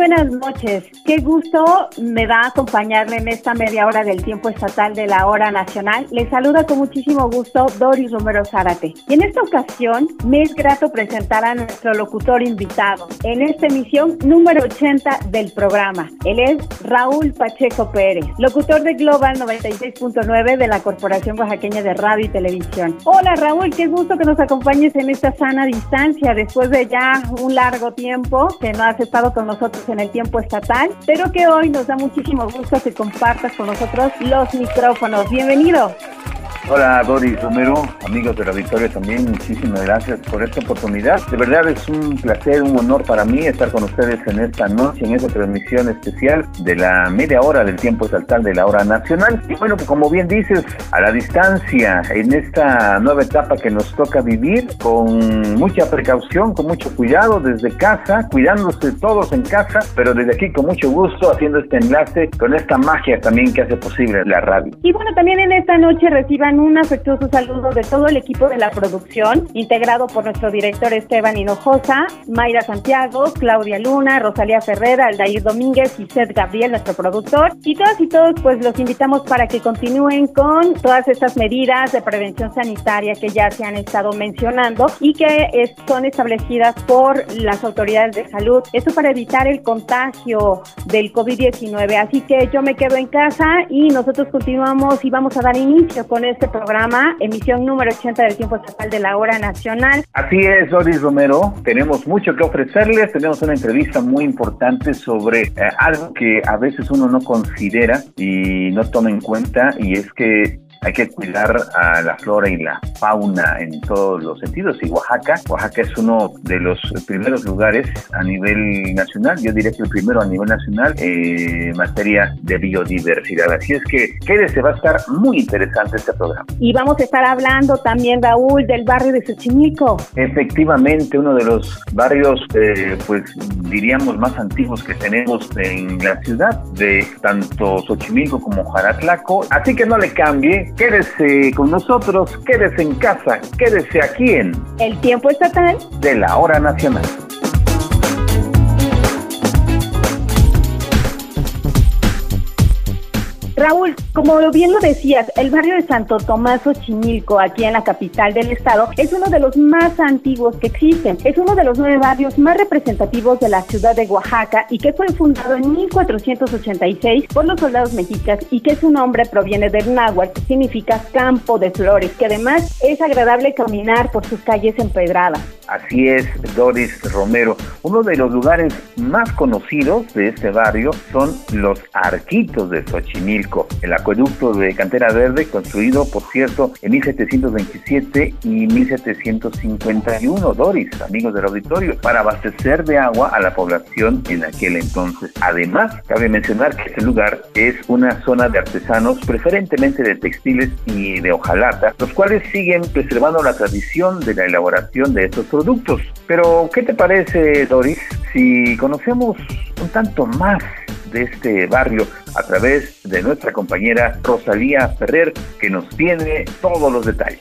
Buenas noches. Qué gusto me da acompañarle en esta media hora del tiempo estatal de la hora nacional. Le saluda con muchísimo gusto Doris Romero Zárate. Y en esta ocasión me es grato presentar a nuestro locutor invitado en esta emisión número 80 del programa. Él es Raúl Pacheco Pérez, locutor de Global 96.9 de la Corporación Oaxaqueña de Radio y Televisión. Hola Raúl, qué gusto que nos acompañes en esta sana distancia después de ya un largo tiempo que no has estado con nosotros en el tiempo estatal, pero que hoy nos da muchísimo gusto que compartas con nosotros los micrófonos. Bienvenido. Hola Doris Romero, amigos de la Victoria también, muchísimas gracias por esta oportunidad. De verdad es un placer, un honor para mí estar con ustedes en esta noche, en esta transmisión especial de la media hora del tiempo estatal de la hora nacional. Y bueno, como bien dices, a la distancia, en esta nueva etapa que nos toca vivir, con mucha precaución, con mucho cuidado desde casa, cuidándose todos en casa, pero desde aquí con mucho gusto haciendo este enlace con esta magia también que hace posible la radio. Y bueno, también en esta noche reciban un afectuoso saludo de todo el equipo de la producción, integrado por nuestro director Esteban Hinojosa, Mayra Santiago, Claudia Luna, Rosalía Ferrera, Aldair Domínguez y Seth Gabriel, nuestro productor. Y todas y todos, pues los invitamos para que continúen con todas estas medidas de prevención sanitaria que ya se han estado mencionando y que son establecidas por las autoridades de salud. Esto para evitar el contagio del COVID-19. Así que yo me quedo en casa y nosotros continuamos y vamos a dar inicio con este programa, emisión número 80 del tiempo estatal de la hora nacional. Así es, Doris Romero, tenemos mucho que ofrecerles, tenemos una entrevista muy importante sobre eh, algo que a veces uno no considera y no toma en cuenta y es que hay que cuidar a la flora y la fauna en todos los sentidos. Y Oaxaca, Oaxaca es uno de los primeros lugares a nivel nacional, yo diría que el primero a nivel nacional eh, en materia de biodiversidad. Así es que quédese, va a estar muy interesante este programa. Y vamos a estar hablando también, Raúl, del barrio de Xochimilco. Efectivamente, uno de los barrios, eh, pues diríamos, más antiguos que tenemos en la ciudad, de tanto Xochimilco como Jaratlaco. Así que no le cambie, Quédese con nosotros, quédese en casa, quédese aquí en El Tiempo Estatal de la Hora Nacional. Raúl, como bien lo decías, el barrio de Santo Tomás Ochimilco, aquí en la capital del estado, es uno de los más antiguos que existen. Es uno de los nueve barrios más representativos de la ciudad de Oaxaca y que fue fundado en 1486 por los soldados mexicas y que su nombre proviene del náhuatl, que significa campo de flores, que además es agradable caminar por sus calles empedradas. Así es, Doris Romero. Uno de los lugares más conocidos de este barrio son los arquitos de Xochimilco el acueducto de Cantera Verde, construido, por cierto, en 1727 y 1751, Doris, amigos del auditorio, para abastecer de agua a la población en aquel entonces. Además, cabe mencionar que este lugar es una zona de artesanos, preferentemente de textiles y de hojalata, los cuales siguen preservando la tradición de la elaboración de estos productos. Pero, ¿qué te parece, Doris, si conocemos un tanto más de este barrio a través de nuestra compañera Rosalía Ferrer, que nos tiene todos los detalles.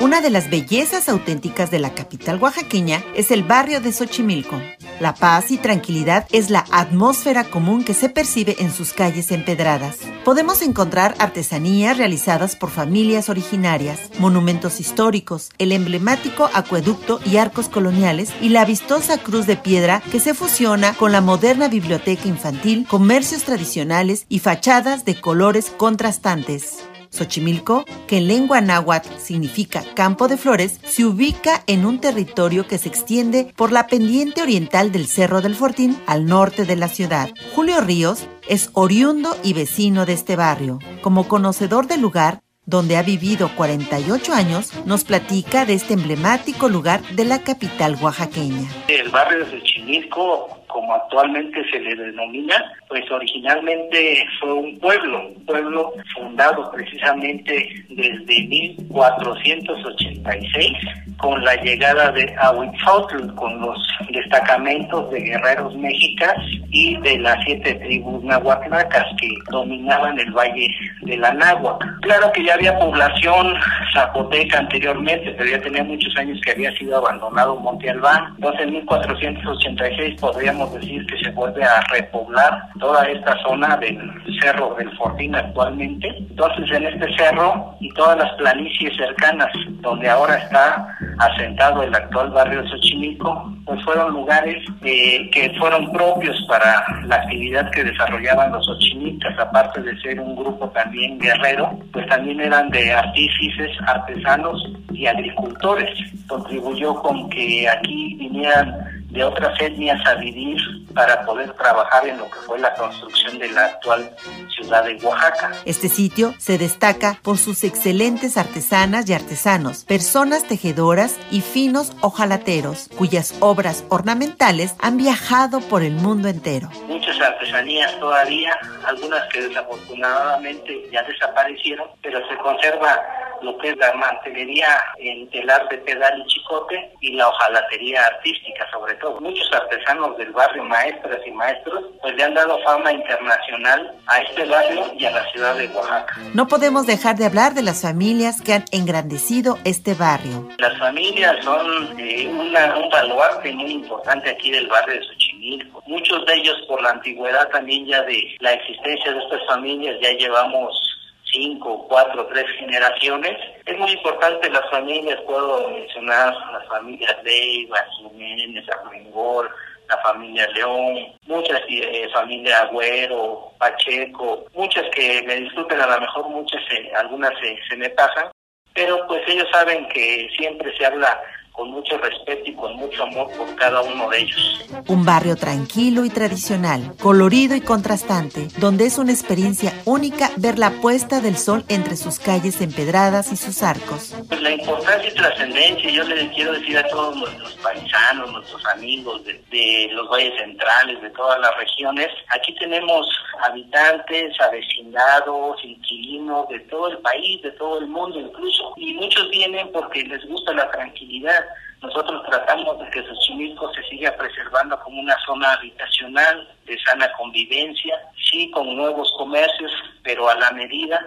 Una de las bellezas auténticas de la capital oaxaqueña es el barrio de Xochimilco. La paz y tranquilidad es la atmósfera común que se percibe en sus calles empedradas. Podemos encontrar artesanías realizadas por familias originarias, monumentos históricos, el emblemático acueducto y arcos coloniales y la vistosa cruz de piedra que se fusiona con la moderna biblioteca infantil, comercios tradicionales y fachadas de colores contrastantes. Xochimilco, que en lengua náhuatl significa campo de flores, se ubica en un territorio que se extiende por la pendiente oriental del Cerro del Fortín al norte de la ciudad. Julio Ríos es oriundo y vecino de este barrio. Como conocedor del lugar, donde ha vivido 48 años, nos platica de este emblemático lugar de la capital oaxaqueña. El barrio de Xochimilco, como actualmente se le denomina, pues originalmente fue un pueblo, un pueblo fundado precisamente desde 1486 con la llegada de Ahuitzotl, con los destacamentos de guerreros mexicas y de las siete tribus nahuatnacas que dominaban el valle de la Náhuac. Claro que ya había población zapoteca anteriormente, pero ya tenía muchos años que había sido abandonado Monte Albán. Entonces en 1486 podríamos decir que se vuelve a repoblar toda esta zona del cerro del Fortín actualmente. Entonces en este cerro y todas las planicies cercanas donde ahora está asentado el actual barrio de Xochimilco, pues fueron lugares eh, que fueron propios para la actividad que desarrollaban los xochimilcas, aparte de ser un grupo también guerrero, pues también eran de artífices, artesanos y agricultores. Contribuyó con que aquí vinieran de otras etnias a vivir para poder trabajar en lo que fue la construcción de la actual ciudad de Oaxaca. Este sitio se destaca por sus excelentes artesanas y artesanos, personas tejedoras y finos ojalateros, cuyas obras ornamentales han viajado por el mundo entero. Muchas artesanías todavía, algunas que desafortunadamente ya desaparecieron, pero se conserva lo que es la mantelería en telar de pedal y chicote y la hojalatería artística sobre Muchos artesanos del barrio, maestras y maestros, pues le han dado fama internacional a este barrio y a la ciudad de Oaxaca. No podemos dejar de hablar de las familias que han engrandecido este barrio. Las familias son eh, una, un baluarte muy importante aquí del barrio de Xochimilco. Muchos de ellos por la antigüedad también ya de la existencia de estas familias ya llevamos cinco, cuatro, tres generaciones. Es muy importante las familias, puedo mencionar las familias Leiva, Jiménez, Armengol, la familia León, muchas eh, familias Agüero, Pacheco, muchas que me disculpen, a lo mejor muchas, eh, algunas se me pasan, pero pues ellos saben que siempre se habla con mucho respeto y con mucho amor por cada uno de ellos. Un barrio tranquilo y tradicional, colorido y contrastante, donde es una experiencia única ver la puesta del sol entre sus calles empedradas y sus arcos. Pues la importancia y trascendencia, yo les quiero decir a todos nuestros paisanos, nuestros amigos de, de los valles centrales, de todas las regiones, aquí tenemos habitantes, avecindados, inquilinos de todo el país, de todo el mundo incluso, y muchos vienen porque les gusta la tranquilidad nosotros tratamos de que Xochimilco se siga preservando como una zona habitacional de sana convivencia, sí con nuevos comercios, pero a la medida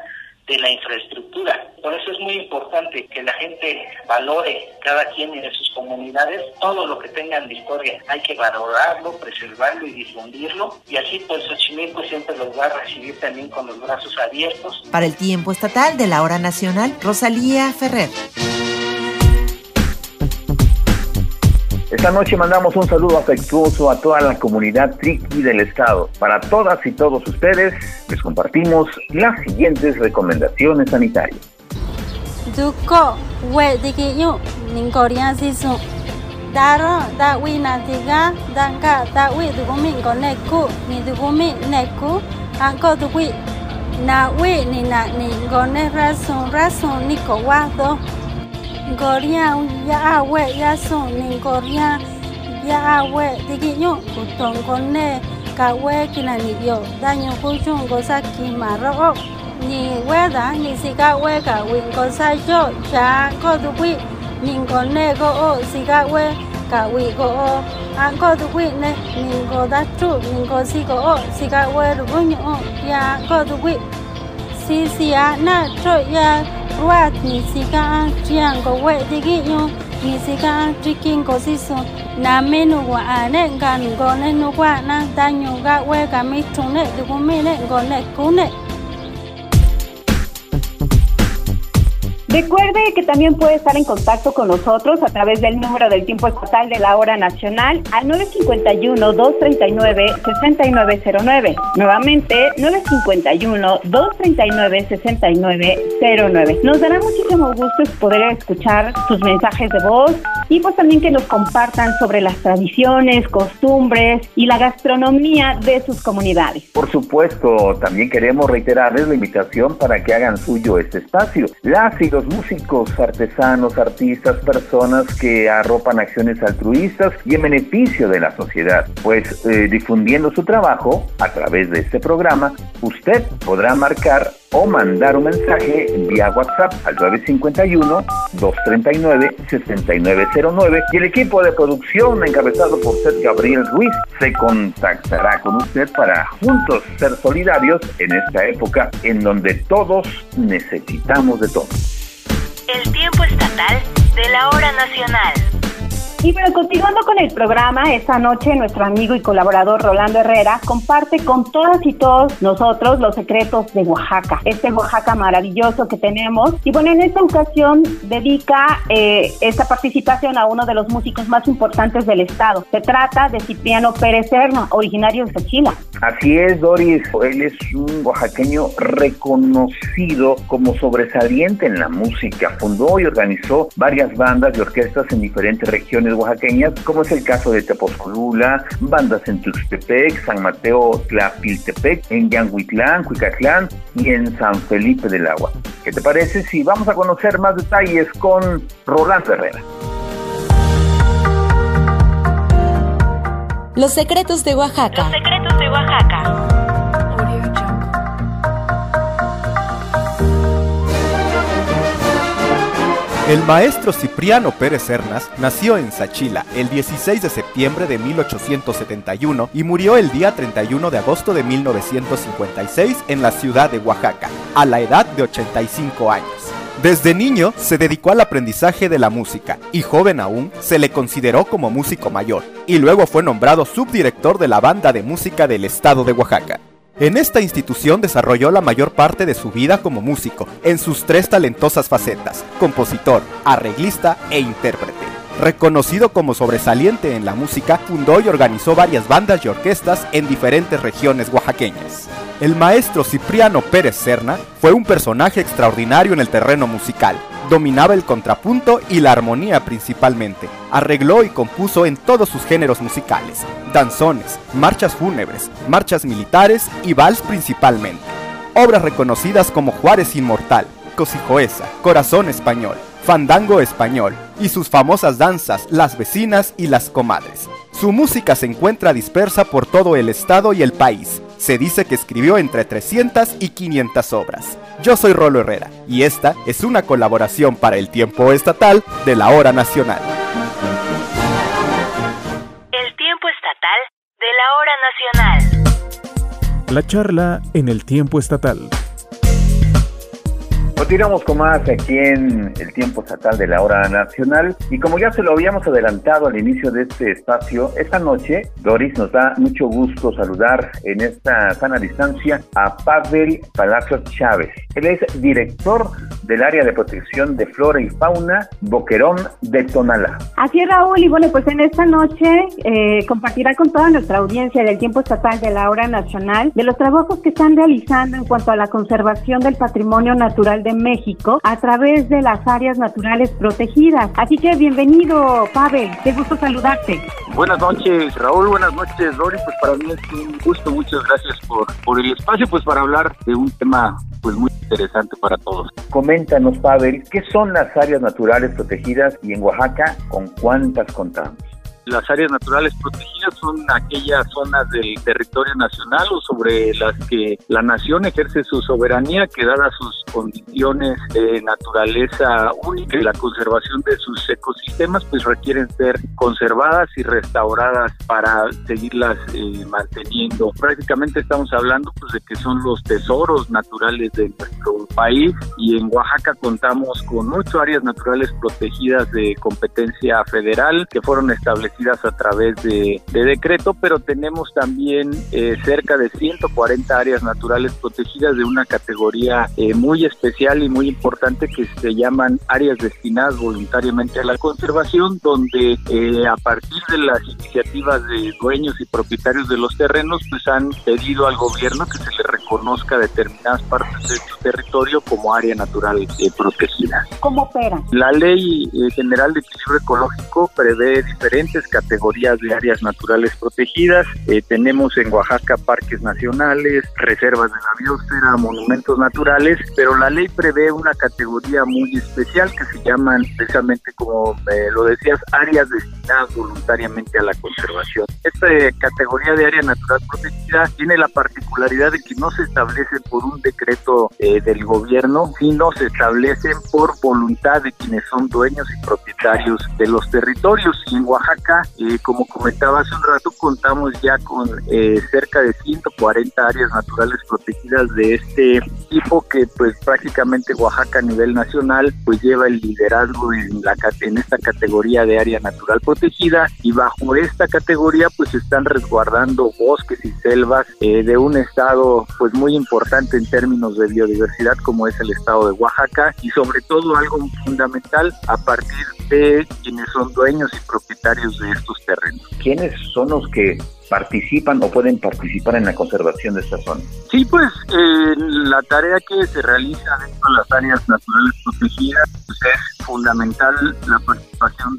de la infraestructura. Por eso es muy importante que la gente valore cada quien en sus comunidades todo lo que tengan de historia. Hay que valorarlo, preservarlo y difundirlo. Y así pues Xochimilco siempre los va a recibir también con los brazos abiertos. Para el tiempo estatal de la hora nacional, Rosalía Ferrer. Esta noche mandamos un saludo afectuoso a toda la comunidad triqui del estado. Para todas y todos ustedes, les compartimos las siguientes recomendaciones sanitarias. Goria ya awe ya son ni goria ya awe digi yo kutong kone kawe kina ni yo daño kuchun gosa ki maro ni weda ni sika we ka win gosa yo ya ko du wi ni kone go o sika we ka wi go o an ko du wi ne ni go da chu ni go si go o sika we ru nyo ya ko du wi si si a na cho ya wa ni si ka chiang ko we ti gi yo ni si ka tri kin ko si so na me nu wa a ne ga nu ne nu wa na ta nyu ga we ka mi chung ne du ko me ne go ne ku ne Recuerde que también puede estar en contacto con nosotros a través del número del tiempo estatal de la hora nacional al 951-239-6909. Nuevamente, 951-239-6909. Nos dará muchísimo gusto poder escuchar sus mensajes de voz y pues también que nos compartan sobre las tradiciones, costumbres y la gastronomía de sus comunidades. Por supuesto, también queremos reiterarles la invitación para que hagan suyo este espacio. Las músicos, artesanos, artistas, personas que arropan acciones altruistas y en beneficio de la sociedad. Pues eh, difundiendo su trabajo a través de este programa, usted podrá marcar o mandar un mensaje vía WhatsApp al 951-239-6909 y el equipo de producción encabezado por Seth Gabriel Ruiz se contactará con usted para juntos ser solidarios en esta época en donde todos necesitamos de todo. El tiempo estatal de la hora nacional. Y bueno, continuando con el programa, esta noche nuestro amigo y colaborador Rolando Herrera comparte con todas y todos nosotros los secretos de Oaxaca, este Oaxaca maravilloso que tenemos. Y bueno, en esta ocasión dedica eh, esta participación a uno de los músicos más importantes del estado. Se trata de Cipriano Pérez Serna, originario de Sachila. Así es, Doris. Él es un oaxaqueño reconocido como sobresaliente en la música. Fundó y organizó varias bandas y orquestas en diferentes regiones oaxaqueñas, como es el caso de Tepozcolula, bandas en Tuxtepec, San Mateo, Tlapiltepec, en Yanguitlán, Cuicatlán y en San Felipe del Agua. ¿Qué te parece si vamos a conocer más detalles con Rolando Herrera? Los secretos de Oaxaca. Los secretos de Oaxaca. El maestro Cipriano Pérez Cernas nació en Sachila el 16 de septiembre de 1871 y murió el día 31 de agosto de 1956 en la ciudad de Oaxaca, a la edad de 85 años. Desde niño se dedicó al aprendizaje de la música y joven aún se le consideró como músico mayor y luego fue nombrado subdirector de la banda de música del estado de Oaxaca. En esta institución desarrolló la mayor parte de su vida como músico, en sus tres talentosas facetas, compositor, arreglista e intérprete. Reconocido como sobresaliente en la música, fundó y organizó varias bandas y orquestas en diferentes regiones oaxaqueñas. El maestro Cipriano Pérez Serna fue un personaje extraordinario en el terreno musical. Dominaba el contrapunto y la armonía principalmente. Arregló y compuso en todos sus géneros musicales, danzones, marchas fúnebres, marchas militares y vals principalmente. Obras reconocidas como Juárez Inmortal, Cosijoesa, Corazón Español, Fandango Español y sus famosas danzas Las Vecinas y Las Comadres. Su música se encuentra dispersa por todo el estado y el país. Se dice que escribió entre 300 y 500 obras. Yo soy Rolo Herrera y esta es una colaboración para el tiempo estatal de la hora nacional. El tiempo estatal de la hora nacional. La charla en el tiempo estatal. Continuamos con más aquí en el tiempo estatal de la hora nacional y como ya se lo habíamos adelantado al inicio de este espacio, esta noche Doris nos da mucho gusto saludar en esta sana distancia a Pavel Palacio Chávez. Él es director del área de protección de flora y fauna Boquerón de Tonalá. Así es Raúl y bueno pues en esta noche eh, compartirá con toda nuestra audiencia del tiempo estatal de la hora nacional de los trabajos que están realizando en cuanto a la conservación del patrimonio natural de México a través de las áreas naturales protegidas. Así que bienvenido, Pavel, qué gusto saludarte. Buenas noches, Raúl, buenas noches, Dori, pues para mí es un gusto, muchas gracias por, por el espacio, pues para hablar de un tema pues muy interesante para todos. Coméntanos, Pavel, ¿qué son las áreas naturales protegidas y en Oaxaca con cuántas contamos? Las áreas naturales protegidas son aquellas zonas del territorio nacional o sobre las que la nación ejerce su soberanía que dadas sus condiciones de naturaleza única y la conservación de sus ecosistemas pues requieren ser conservadas y restauradas para seguirlas eh, manteniendo. Prácticamente estamos hablando pues de que son los tesoros naturales de nuestro país y en Oaxaca contamos con ocho áreas naturales protegidas de competencia federal que fueron establecidas a través de, decreto, pero tenemos también eh, cerca de 140 áreas naturales protegidas de una categoría eh, muy especial y muy importante que se llaman áreas destinadas voluntariamente a la conservación, donde eh, a partir de las iniciativas de dueños y propietarios de los terrenos, pues han pedido al gobierno que se les reconozca determinadas partes de su territorio como área natural protegida. ¿Cómo opera? La Ley General de Equilibrio Ecológico prevé diferentes categorías de áreas naturales protegidas. Eh, tenemos en Oaxaca parques nacionales, reservas de la biosfera, monumentos naturales, pero la ley prevé una categoría muy especial que se llaman precisamente como lo decías, áreas destinadas voluntariamente a la conservación. Esta categoría de área natural protegida tiene la particularidad de que no se establecen por un decreto eh, del gobierno, sino se establecen por voluntad de quienes son dueños y propietarios de los territorios. En Oaxaca, eh, como comentaba hace un rato, contamos ya con eh, cerca de 140 áreas naturales protegidas de este tipo que pues prácticamente Oaxaca a nivel nacional pues lleva el liderazgo en, la, en esta categoría de área natural protegida. Y bajo esta categoría pues están resguardando bosques y selvas eh, de un estado pues muy importante en términos de biodiversidad como es el estado de Oaxaca. Y sobre todo algo fundamental a partir de quienes son dueños y propietarios estos terrenos. ¿Quiénes son los que participan o pueden participar en la conservación de esta zona? Sí, pues eh, la tarea que se realiza dentro de las áreas naturales protegidas pues, es fundamental la participación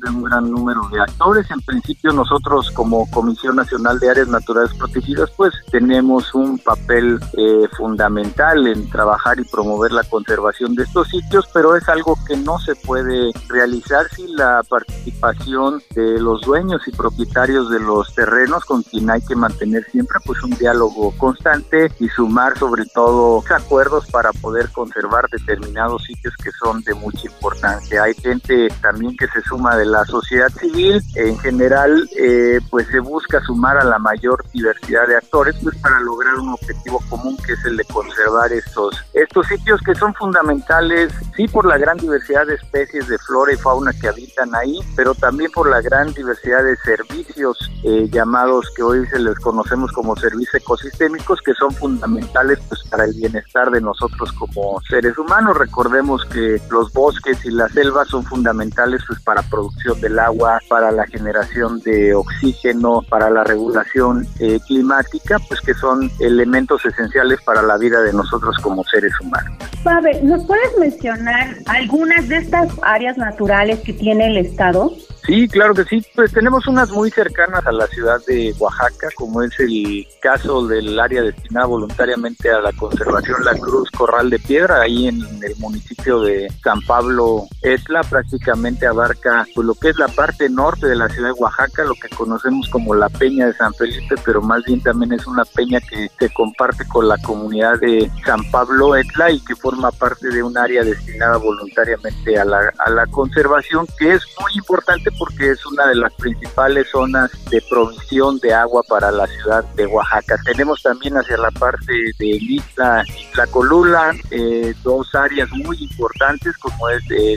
de un gran número de actores. En principio nosotros como Comisión Nacional de Áreas Naturales Protegidas pues tenemos un papel eh, fundamental en trabajar y promover la conservación de estos sitios, pero es algo que no se puede realizar sin la participación de los dueños y propietarios de los terrenos con quien hay que mantener siempre pues un diálogo constante y sumar sobre todo acuerdos para poder conservar determinados sitios que son de mucha importancia. Hay gente también que se suma de la sociedad civil, en general eh, pues se busca sumar a la mayor diversidad de actores pues para lograr un objetivo común que es el de conservar estos, estos sitios que son fundamentales sí por la gran diversidad de especies de flora y fauna que habitan ahí, pero también por la gran diversidad de servicios eh, llamados que hoy se les conocemos como servicios ecosistémicos que son fundamentales pues para el bienestar de nosotros como seres humanos. Recordemos que los bosques y las selvas son fundamentales pues para producción del agua, para la generación de oxígeno, para la regulación eh, climática, pues que son elementos esenciales para la vida de nosotros como seres humanos. Pavel, ¿nos puedes mencionar algunas de estas áreas naturales que tiene el Estado? Sí, claro que sí. Pues tenemos unas muy cercanas a la ciudad de Oaxaca, como es el caso del área destinada voluntariamente a la conservación La Cruz Corral de Piedra, ahí en el municipio de San Pablo Etla, prácticamente abarca pues, lo que es la parte norte de la ciudad de Oaxaca, lo que conocemos como la Peña de San Felipe, pero más bien también es una peña que se comparte con la comunidad de San Pablo Etla y que forma parte de un área destinada voluntariamente a la, a la conservación, que es muy importante porque es una de las principales zonas de provisión de agua para la ciudad de Oaxaca. Tenemos también hacia la parte de Isla Colula eh, dos áreas muy importantes como es eh,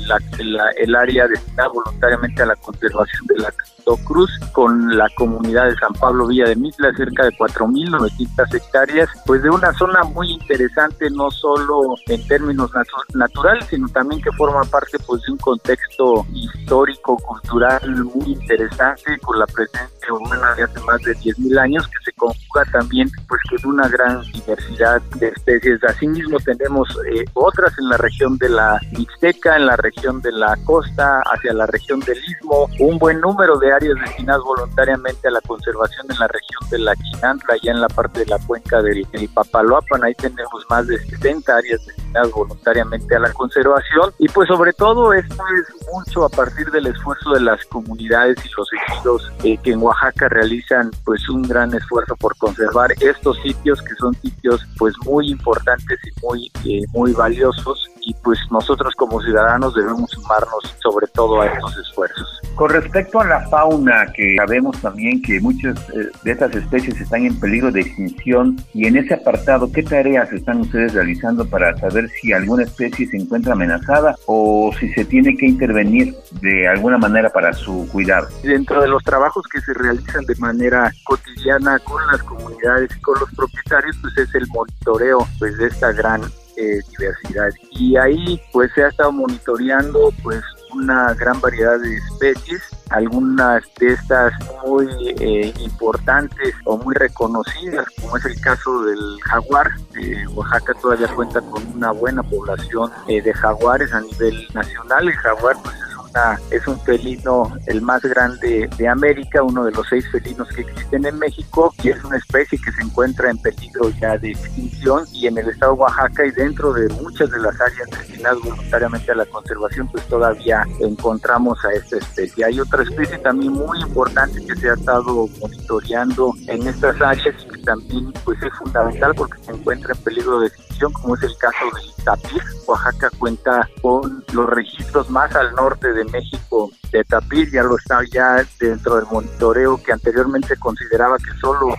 el área destinada voluntariamente a la conservación de la Cruz con la comunidad de San Pablo Villa de Mitla, cerca de 4.900 hectáreas, pues de una zona muy interesante, no solo en términos naturales, sino también que forma parte pues de un contexto histórico, cultural muy interesante, con la presencia humana de hace más de 10.000 años, que se conjuga también pues con una gran diversidad de especies. Asimismo tenemos eh, otras en la región de la Mixteca, en la región de la costa, hacia la región del Istmo, un buen número de áreas destinadas voluntariamente a la conservación en la región de la Chinantla, allá en la parte de la cuenca del, Papaloapan, ahí tenemos más de 70 áreas destinadas voluntariamente a la conservación. Y pues sobre todo esto es mucho a partir del esfuerzo de las comunidades y los ejidos eh, que en Oaxaca realizan pues un gran esfuerzo por conservar estos sitios que son sitios pues muy importantes y muy eh, muy valiosos. Y pues nosotros como ciudadanos debemos sumarnos sobre todo a estos esfuerzos. Con respecto a la fauna, que sabemos también que muchas eh, de estas especies están en peligro de extinción, y en ese apartado, ¿qué tareas están ustedes realizando para saber si alguna especie se encuentra amenazada o si se tiene que intervenir de alguna manera para su cuidado? Dentro de los trabajos que se realizan de manera cotidiana con las comunidades y con los propietarios, pues es el monitoreo pues, de esta gran eh, diversidad. Y ahí pues se ha estado monitoreando pues una gran variedad de especies, algunas de estas muy eh, importantes o muy reconocidas, como es el caso del jaguar. Eh, Oaxaca todavía cuenta con una buena población eh, de jaguares a nivel nacional. El jaguar pues, es un felino el más grande de América, uno de los seis felinos que existen en México y es una especie que se encuentra en peligro ya de extinción y en el estado de Oaxaca y dentro de muchas de las áreas destinadas voluntariamente a la conservación pues todavía encontramos a esta especie. Hay otra especie también muy importante que se ha estado monitoreando en estas áreas y que también pues es fundamental porque se encuentra en peligro de extinción como es el caso del tapir. Oaxaca cuenta con los registros más al norte de México de tapir, ya lo está ya dentro del monitoreo que anteriormente consideraba que solo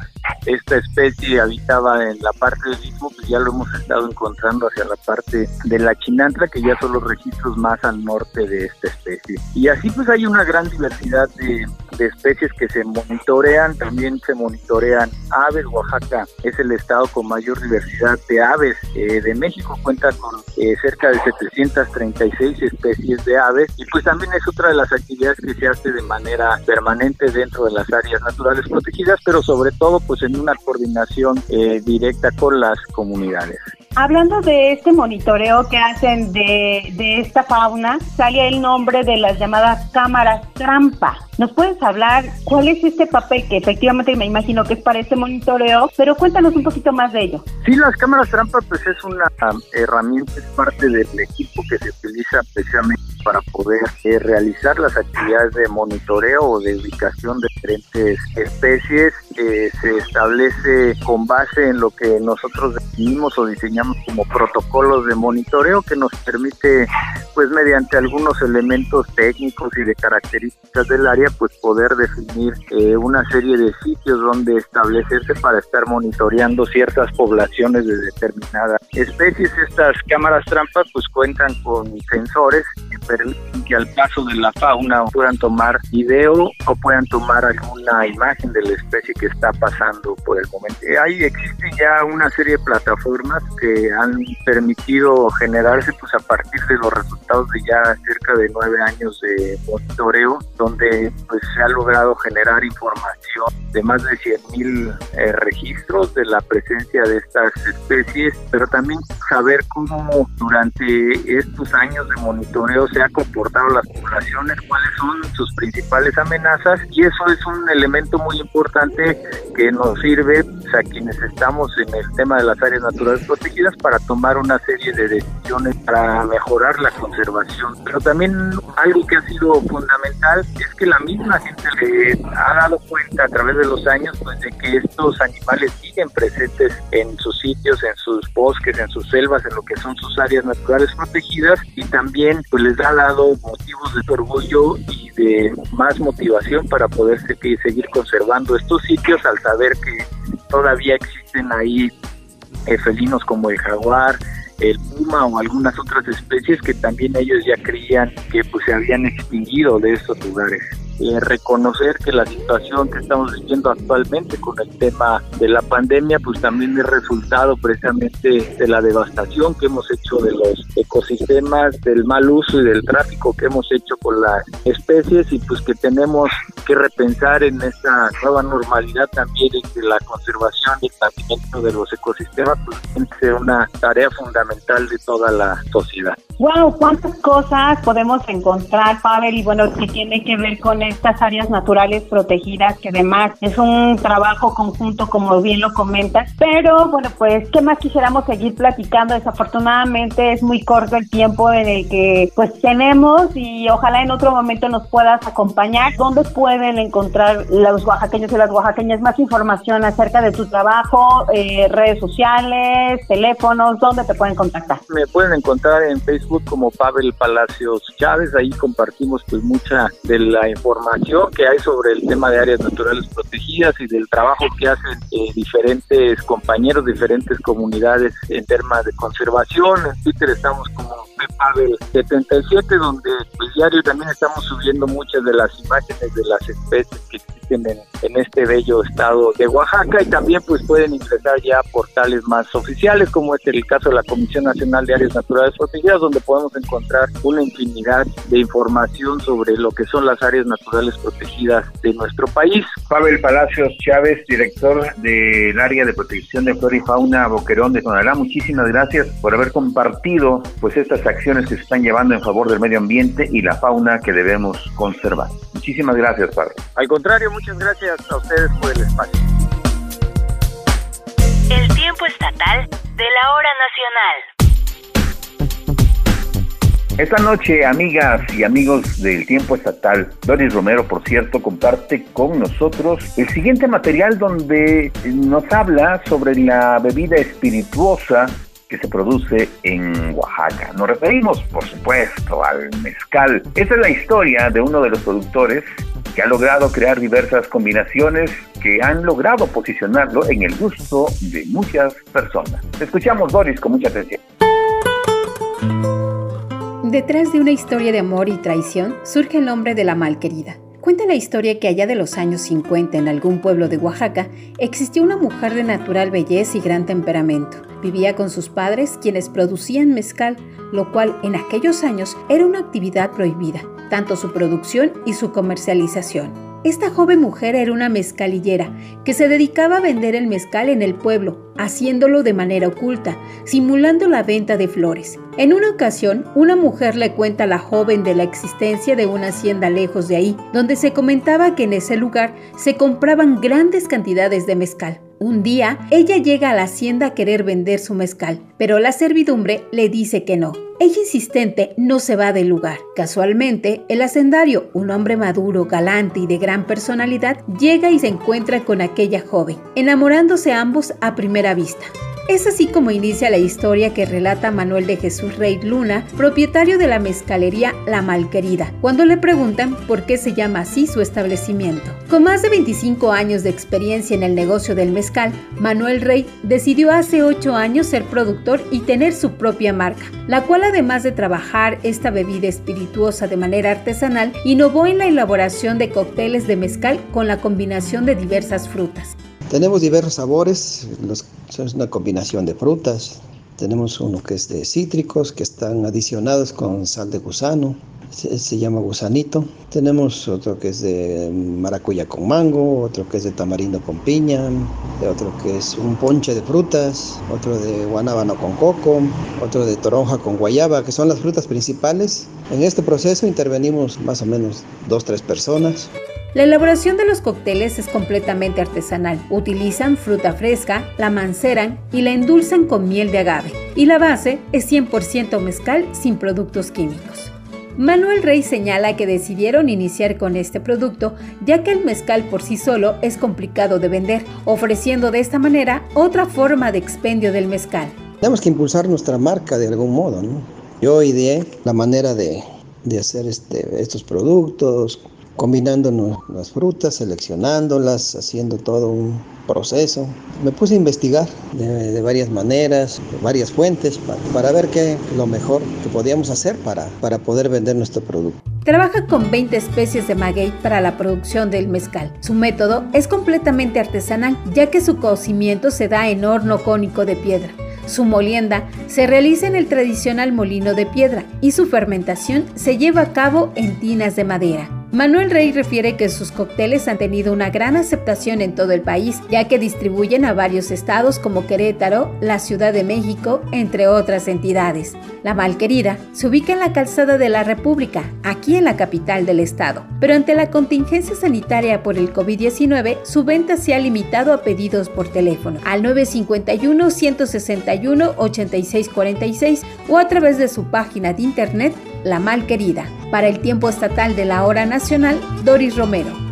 esta especie habitaba en la parte del istmo, pues ya lo hemos estado encontrando hacia la parte de la chinantla, que ya son los registros más al norte de esta especie. Y así pues hay una gran diversidad de, especies que se monitorean, también se monitorean aves, Oaxaca es el estado con mayor diversidad de aves eh, de México, cuenta con eh, cerca de 736 especies de aves y pues también es otra de las actividades que se hace de manera permanente dentro de las áreas naturales protegidas, pero sobre todo pues en una coordinación eh, directa con las comunidades. Hablando de este monitoreo que hacen de, de, esta fauna, sale el nombre de las llamadas cámaras trampa. ¿Nos puedes hablar cuál es este papel que efectivamente me imagino que es para este monitoreo, pero cuéntanos un poquito más de ello? Sí, las cámaras trampa pues es una um, herramienta, es parte del equipo que se utiliza especialmente para poder eh, realizar las actividades de monitoreo o de ubicación de diferentes especies. Eh, se establece con base en lo que nosotros definimos o diseñamos como protocolos de monitoreo que nos permite, pues mediante algunos elementos técnicos y de características del área, pues poder definir eh, una serie de sitios donde establecerse para estar monitoreando ciertas poblaciones de determinadas especies. Estas cámaras trampas pues cuentan con sensores que al paso de la fauna puedan tomar video o puedan tomar alguna imagen de la especie que está pasando por el momento. Ahí existe ya una serie de plataformas que han permitido generarse pues a partir de los resultados de ya cerca de nueve años de monitoreo, donde pues se ha logrado generar información de más de 100.000 eh, registros de la presencia de estas especies, pero también saber cómo durante estos años de monitoreo se ha comportado las poblaciones, cuáles son sus principales amenazas y eso es un elemento muy importante que nos sirve pues, a quienes estamos en el tema de las áreas naturales protegidas para tomar una serie de decisiones para mejorar la conservación. Pero también algo que ha sido fundamental es que la misma gente le ha dado cuenta a través de los años pues de que estos animales siguen presentes en sus sitios, en sus bosques, en sus selvas, en lo que son sus áreas naturales protegidas y también pues les ha dado motivos de orgullo y de más motivación para poder seguir conservando estos sitios al saber que todavía existen ahí eh, felinos como el jaguar, el puma o algunas otras especies que también ellos ya creían que pues se habían extinguido de estos lugares. Eh, reconocer que la situación que estamos viviendo actualmente con el tema de la pandemia, pues también es resultado precisamente de la devastación que hemos hecho de los ecosistemas, del mal uso y del tráfico que hemos hecho con las especies y pues que tenemos que repensar en esta nueva normalidad también en que la conservación y el mantenimiento de los ecosistemas pues es una tarea fundamental de toda la sociedad. Wow, cuántas cosas podemos encontrar, Pavel, y bueno, que tiene que ver con estas áreas naturales protegidas, que además es un trabajo conjunto, como bien lo comentas. Pero bueno, pues, ¿qué más quisiéramos seguir platicando? Desafortunadamente es muy corto el tiempo en el que pues tenemos y ojalá en otro momento nos puedas acompañar. ¿Dónde pueden encontrar los oaxaqueños y las oaxaqueñas más información acerca de tu trabajo, eh, redes sociales, teléfonos? ¿Dónde te pueden contactar? Me pueden encontrar en Facebook como Pavel Palacios Chávez. Ahí compartimos pues mucha de la información que hay sobre el tema de áreas naturales protegidas y del trabajo que hacen eh, diferentes compañeros, diferentes comunidades en temas de conservación. En Twitter estamos como Pavel 77, donde pues diario también estamos subiendo muchas de las imágenes de las especies que existen en, este bello estado de Oaxaca y también pues pueden ingresar ya portales más oficiales como es el caso de la Comisión Nacional de Áreas Naturales Protegidas donde podemos encontrar una infinidad de información sobre lo que son las áreas naturales protegidas de nuestro país. Pavel Palacios Chávez, director del área de protección de flora y fauna Boquerón de Tonalá, muchísimas gracias por haber compartido pues estas acciones que se están llevando en favor del medio ambiente y la fauna que debemos conservar. Muchísimas gracias, Pavel. Al contrario, muchas gracias a ustedes por el espacio. El tiempo estatal de la hora nacional. Esta noche, amigas y amigos del tiempo estatal, Doris Romero, por cierto, comparte con nosotros el siguiente material donde nos habla sobre la bebida espirituosa que se produce en Oaxaca. Nos referimos, por supuesto, al mezcal. Esta es la historia de uno de los productores que ha logrado crear diversas combinaciones que han logrado posicionarlo en el gusto de muchas personas. Escuchamos, Doris, con mucha atención. Detrás de una historia de amor y traición surge el nombre de la malquerida. Cuenta la historia que allá de los años 50 en algún pueblo de Oaxaca existió una mujer de natural belleza y gran temperamento. Vivía con sus padres quienes producían mezcal, lo cual en aquellos años era una actividad prohibida, tanto su producción y su comercialización. Esta joven mujer era una mezcalillera que se dedicaba a vender el mezcal en el pueblo, haciéndolo de manera oculta, simulando la venta de flores. En una ocasión, una mujer le cuenta a la joven de la existencia de una hacienda lejos de ahí, donde se comentaba que en ese lugar se compraban grandes cantidades de mezcal. Un día, ella llega a la hacienda a querer vender su mezcal, pero la servidumbre le dice que no. Ella insistente no se va del lugar. Casualmente, el hacendario, un hombre maduro, galante y de gran personalidad, llega y se encuentra con aquella joven, enamorándose ambos a primera vista. Es así como inicia la historia que relata Manuel de Jesús Rey Luna, propietario de la mezcalería La Malquerida, cuando le preguntan por qué se llama así su establecimiento. Con más de 25 años de experiencia en el negocio del mezcal, Manuel Rey decidió hace 8 años ser productor y tener su propia marca, la cual además de trabajar esta bebida espirituosa de manera artesanal, innovó en la elaboración de cócteles de mezcal con la combinación de diversas frutas. Tenemos diversos sabores, los, es una combinación de frutas. Tenemos uno que es de cítricos, que están adicionados con sal de gusano, se, se, llama gusanito. Tenemos otro que es de maracuya con mango, otro que es de tamarindo con piña, otro que es un ponche de frutas, otro de guanábano con coco, otro de toronja con guayaba, que son las frutas principales. En este proceso intervenimos más o menos dos, tres personas. La elaboración de los cócteles es completamente artesanal. Utilizan fruta fresca, la manceran y la endulzan con miel de agave. Y la base es 100% mezcal sin productos químicos. Manuel Rey señala que decidieron iniciar con este producto ya que el mezcal por sí solo es complicado de vender, ofreciendo de esta manera otra forma de expendio del mezcal. Tenemos que impulsar nuestra marca de algún modo, ¿no? Yo ideé la manera de, hacer este, estos productos, combinando las frutas, seleccionándolas, haciendo todo un proceso. Me puse a investigar de, varias maneras, de varias fuentes, para, para, ver qué lo mejor que podíamos hacer para, para poder vender nuestro producto. Trabaja con 20 especies de maguey para la producción del mezcal. Su método es completamente artesanal, ya que su cocimiento se da en horno cónico de piedra. Su molienda se realiza en el tradicional molino de piedra y su fermentación se lleva a cabo en tinas de madera. Manuel Rey refiere que sus cócteles han tenido una gran aceptación en todo el país, ya que distribuyen a varios estados como Querétaro, la Ciudad de México, entre otras entidades. La Malquerida se ubica en la calzada de la República, aquí en la capital del estado, pero ante la contingencia sanitaria por el COVID-19, su venta se ha limitado a pedidos por teléfono al 951-161-8646 o a través de su página de internet La Malquerida. Para el tiempo estatal de la hora nacional, Doris Romero.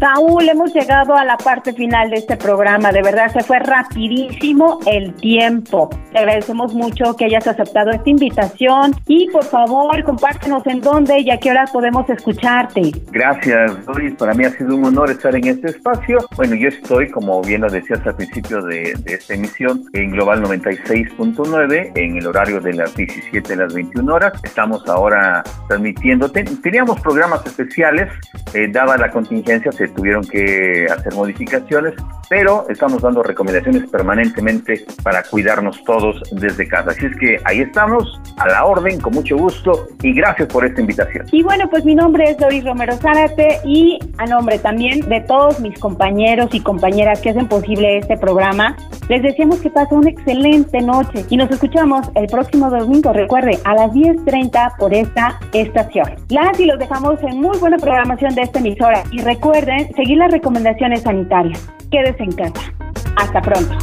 Raúl, hemos llegado a la parte final de este programa. De verdad, se fue rapidísimo el tiempo. Te agradecemos mucho que hayas aceptado esta invitación y por favor, compártenos en dónde y a qué hora podemos escucharte. Gracias, Doris. Para mí ha sido un honor estar en este espacio. Bueno, yo estoy, como bien lo decías al principio de, esta emisión, en Global 96.9, en el horario de las 17 a las 21 horas. Estamos ahora transmitiendo. teníamos programas especiales, eh, dada la contingencia, se tuvieron que hacer modificaciones, pero estamos dando recomendaciones permanentemente para cuidarnos todos desde casa. Así es que ahí estamos, a la orden, con mucho gusto y gracias por esta invitación. Y bueno, pues mi nombre es Doris Romero Zárate y a nombre también de todos mis compañeros y compañeras que hacen posible este programa, les deseamos que pasen una excelente noche y nos escuchamos el próximo domingo, recuerde, a las 10.30 por esta estación. Las y los dejamos en muy buena programación de esta emisora y recuerden seguir las recomendaciones sanitarias. Quédese en casa. Hasta pronto.